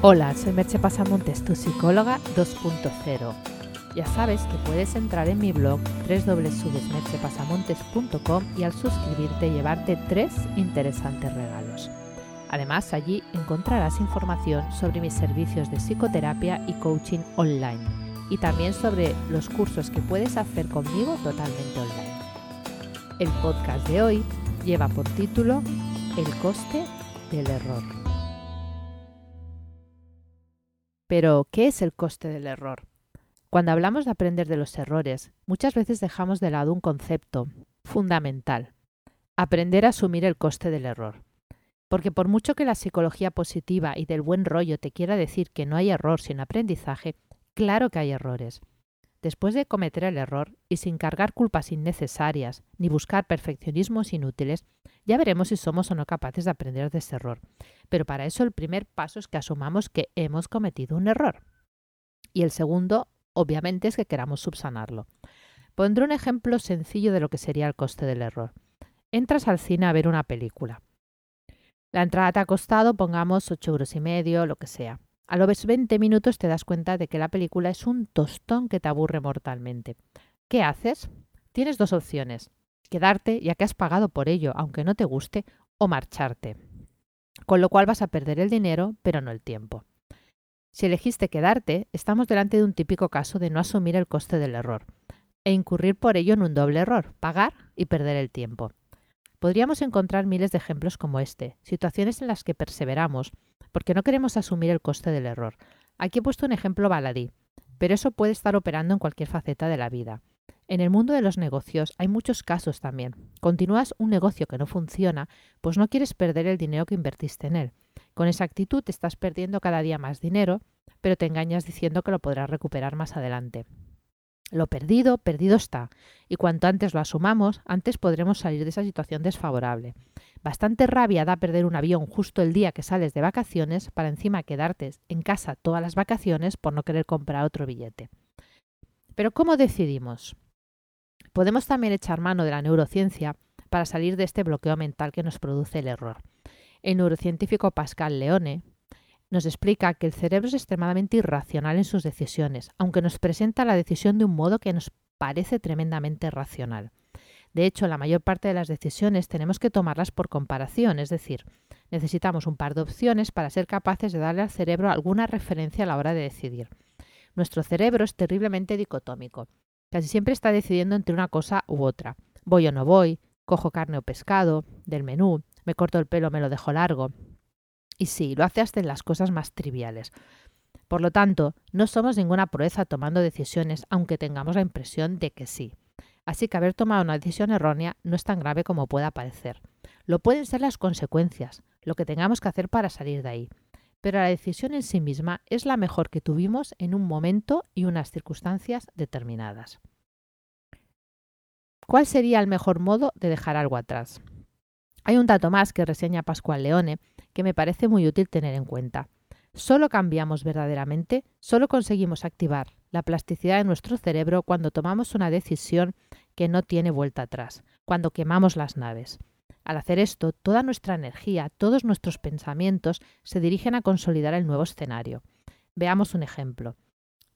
Hola, soy Merche Pasamontes, tu psicóloga 2.0. Ya sabes que puedes entrar en mi blog www.merchepasamontes.com y al suscribirte llevarte tres interesantes regalos. Además, allí encontrarás información sobre mis servicios de psicoterapia y coaching online y también sobre los cursos que puedes hacer conmigo totalmente online. El podcast de hoy lleva por título El coste del error. Pero, ¿qué es el coste del error? Cuando hablamos de aprender de los errores, muchas veces dejamos de lado un concepto fundamental, aprender a asumir el coste del error. Porque por mucho que la psicología positiva y del buen rollo te quiera decir que no hay error sin aprendizaje, claro que hay errores. Después de cometer el error y sin cargar culpas innecesarias ni buscar perfeccionismos inútiles, ya veremos si somos o no capaces de aprender de ese error. Pero para eso el primer paso es que asumamos que hemos cometido un error. Y el segundo, obviamente, es que queramos subsanarlo. Pondré un ejemplo sencillo de lo que sería el coste del error. Entras al cine a ver una película. La entrada te ha costado, pongamos, 8 euros y medio, lo que sea. A los 20 minutos te das cuenta de que la película es un tostón que te aburre mortalmente. ¿Qué haces? Tienes dos opciones quedarte ya que has pagado por ello, aunque no te guste, o marcharte. Con lo cual vas a perder el dinero, pero no el tiempo. Si elegiste quedarte, estamos delante de un típico caso de no asumir el coste del error e incurrir por ello en un doble error, pagar y perder el tiempo. Podríamos encontrar miles de ejemplos como este, situaciones en las que perseveramos porque no queremos asumir el coste del error. Aquí he puesto un ejemplo baladí, pero eso puede estar operando en cualquier faceta de la vida. En el mundo de los negocios hay muchos casos también. Continúas un negocio que no funciona, pues no quieres perder el dinero que invertiste en él. Con esa actitud te estás perdiendo cada día más dinero, pero te engañas diciendo que lo podrás recuperar más adelante. Lo perdido, perdido está, y cuanto antes lo asumamos, antes podremos salir de esa situación desfavorable. Bastante rabia da perder un avión justo el día que sales de vacaciones para encima quedarte en casa todas las vacaciones por no querer comprar otro billete. Pero ¿cómo decidimos? Podemos también echar mano de la neurociencia para salir de este bloqueo mental que nos produce el error. El neurocientífico Pascal Leone nos explica que el cerebro es extremadamente irracional en sus decisiones, aunque nos presenta la decisión de un modo que nos parece tremendamente racional. De hecho, la mayor parte de las decisiones tenemos que tomarlas por comparación, es decir, necesitamos un par de opciones para ser capaces de darle al cerebro alguna referencia a la hora de decidir. Nuestro cerebro es terriblemente dicotómico. Casi siempre está decidiendo entre una cosa u otra. Voy o no voy, cojo carne o pescado, del menú, me corto el pelo o me lo dejo largo. Y sí, lo hace hasta en las cosas más triviales. Por lo tanto, no somos ninguna proeza tomando decisiones, aunque tengamos la impresión de que sí. Así que haber tomado una decisión errónea no es tan grave como pueda parecer. Lo pueden ser las consecuencias, lo que tengamos que hacer para salir de ahí pero la decisión en sí misma es la mejor que tuvimos en un momento y unas circunstancias determinadas. ¿Cuál sería el mejor modo de dejar algo atrás? Hay un dato más que reseña Pascual Leone que me parece muy útil tener en cuenta. Solo cambiamos verdaderamente, solo conseguimos activar la plasticidad de nuestro cerebro cuando tomamos una decisión que no tiene vuelta atrás, cuando quemamos las naves. Al hacer esto, toda nuestra energía, todos nuestros pensamientos se dirigen a consolidar el nuevo escenario. Veamos un ejemplo.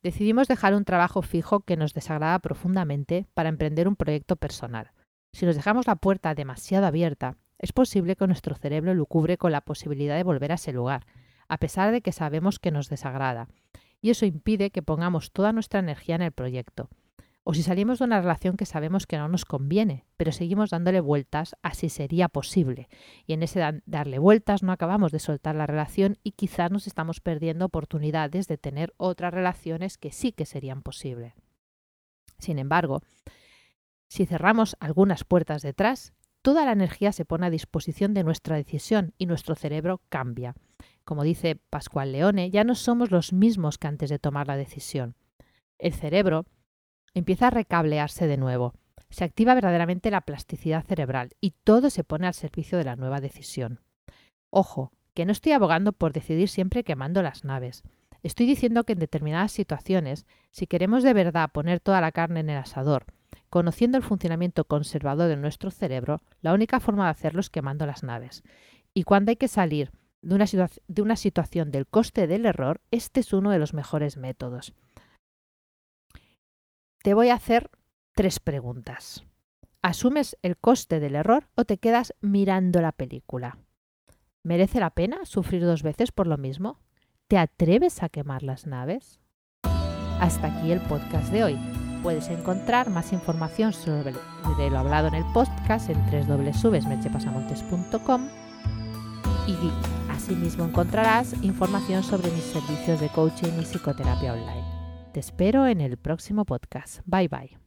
Decidimos dejar un trabajo fijo que nos desagrada profundamente para emprender un proyecto personal. Si nos dejamos la puerta demasiado abierta, es posible que nuestro cerebro lucubre con la posibilidad de volver a ese lugar, a pesar de que sabemos que nos desagrada, y eso impide que pongamos toda nuestra energía en el proyecto. O si salimos de una relación que sabemos que no nos conviene, pero seguimos dándole vueltas, así sería posible. Y en ese darle vueltas no acabamos de soltar la relación y quizás nos estamos perdiendo oportunidades de tener otras relaciones que sí que serían posibles. Sin embargo, si cerramos algunas puertas detrás, toda la energía se pone a disposición de nuestra decisión y nuestro cerebro cambia. Como dice Pascual Leone, ya no somos los mismos que antes de tomar la decisión. El cerebro empieza a recablearse de nuevo. Se activa verdaderamente la plasticidad cerebral y todo se pone al servicio de la nueva decisión. Ojo, que no estoy abogando por decidir siempre quemando las naves. Estoy diciendo que en determinadas situaciones, si queremos de verdad poner toda la carne en el asador, conociendo el funcionamiento conservador de nuestro cerebro, la única forma de hacerlo es quemando las naves. Y cuando hay que salir de una, situación del coste del error, este es uno de los mejores métodos. Te voy a hacer tres preguntas. ¿Asumes el coste del error o te quedas mirando la película? ¿Merece la pena sufrir dos veces por lo mismo? ¿Te atreves a quemar las naves? Hasta aquí el podcast de hoy. Puedes encontrar más información sobre lo hablado en el podcast en www.merchepasamontes.com y asimismo encontrarás información sobre mis servicios de coaching y psicoterapia online. Te espero en el próximo podcast. Bye bye.